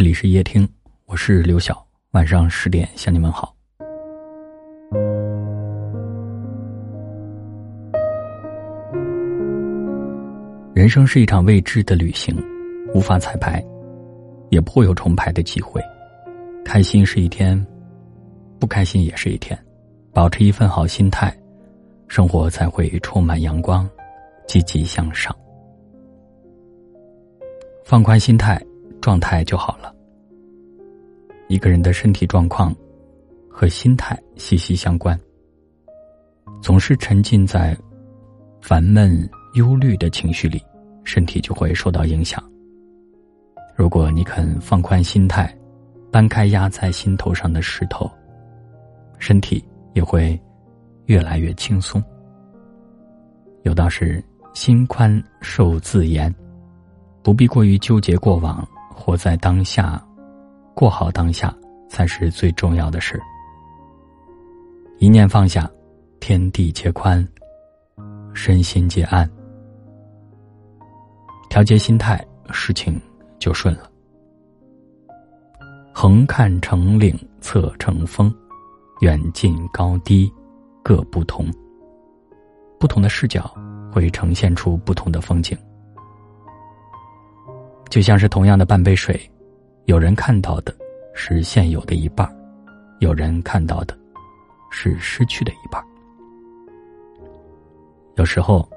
这里是夜听，我是刘晓，晚上十点向你们好。人生是一场未知的旅行，无法彩排，也不会有重排的机会。开心是一天，不开心也是一天。保持一份好心态，生活才会充满阳光，积极向上。放宽心态，状态就好了。一个人的身体状况和心态息息相关。总是沉浸在烦闷、忧虑的情绪里，身体就会受到影响。如果你肯放宽心态，搬开压在心头上的石头，身体也会越来越轻松。有道是：“心宽受自严。”不必过于纠结过往，活在当下，过好当下才是最重要的事。一念放下，天地皆宽，身心皆安。调节心态，事情就顺了。横看成岭侧成峰，远近高低各不同。不同的视角会呈现出不同的风景。就像是同样的半杯水，有人看到的是现有的一半有人看到的是失去的一半有时候，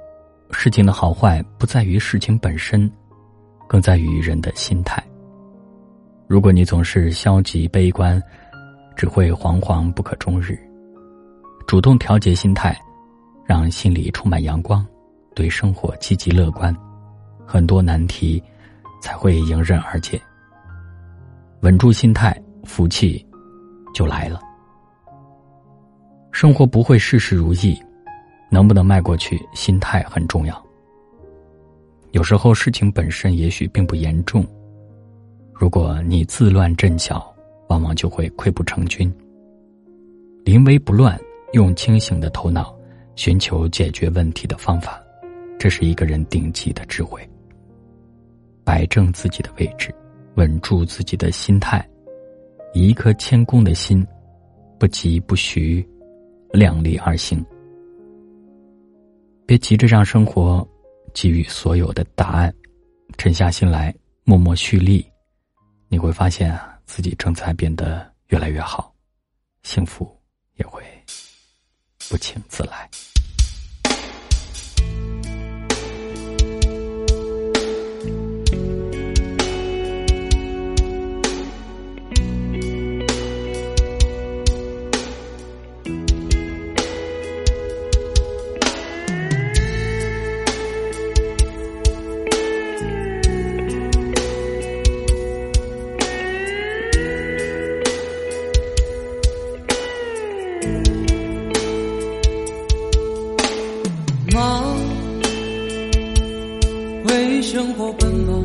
事情的好坏不在于事情本身，更在于人的心态。如果你总是消极悲观，只会惶惶不可终日。主动调节心态，让心里充满阳光，对生活积极乐观，很多难题。才会迎刃而解。稳住心态，福气就来了。生活不会事事如意，能不能迈过去，心态很重要。有时候事情本身也许并不严重，如果你自乱阵脚，往往就会溃不成军。临危不乱，用清醒的头脑寻求解决问题的方法，这是一个人顶级的智慧。摆正自己的位置，稳住自己的心态，以一颗谦恭的心，不急不徐，量力而行。别急着让生活给予所有的答案，沉下心来，默默蓄力，你会发现啊，自己正在变得越来越好，幸福也会不请自来。忙，为生活奔忙，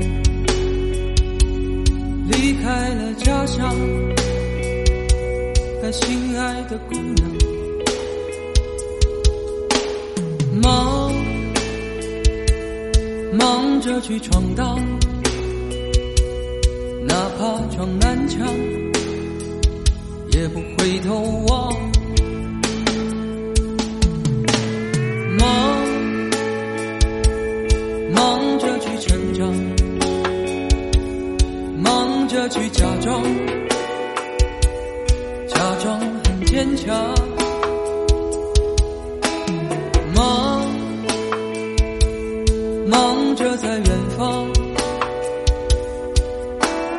离开了家乡，那心爱的姑娘。忙，忙着去闯荡，哪怕撞南墙，也不回头望。着去假装，假装很坚强，忙，忙着在远方，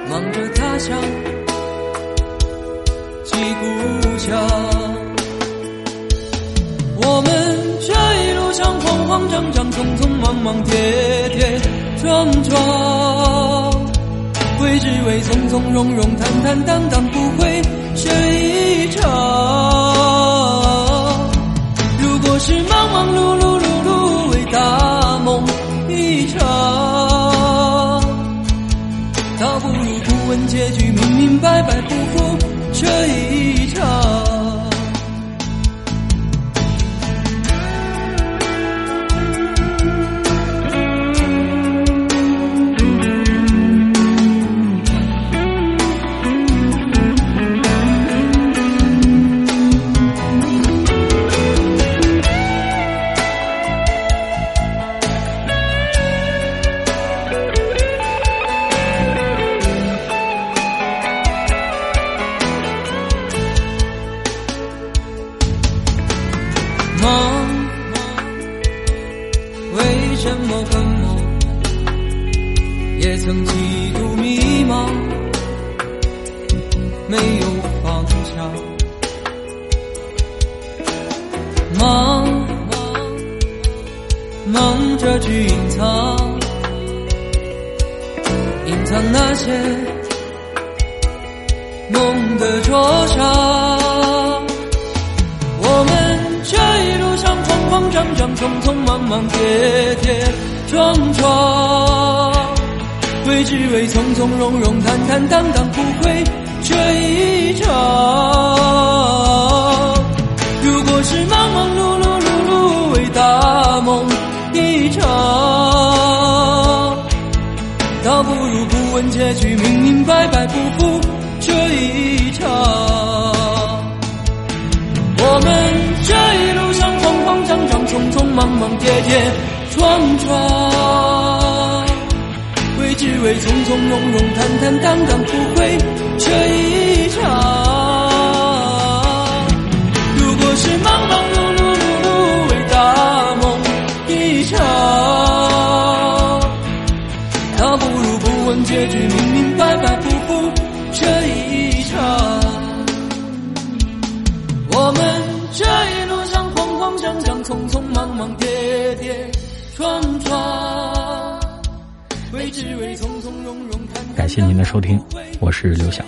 忙着他乡，记故乡。我们这一路上慌慌张张，匆匆忙忙，跌跌撞撞。只为从从容容、坦坦荡荡，不会这一场。很忙也曾几度迷茫没有方向。忙忙忙着去隐藏隐藏那些梦的灼伤慌慌张张、匆匆忙忙、跌跌撞撞，为只为从从容容、坦坦荡荡，不会这一场。如果是忙忙碌碌、碌碌为大梦一场，倒不如不问结局，明明白白不负跌跌撞撞，为只为从从容容、坦坦荡荡，不会这一场。如果是忙忙碌碌、碌碌为大梦一场，倒不如不问结局，跌撞撞，为只为从从容容、坦坦感谢您的收听，我是刘晓。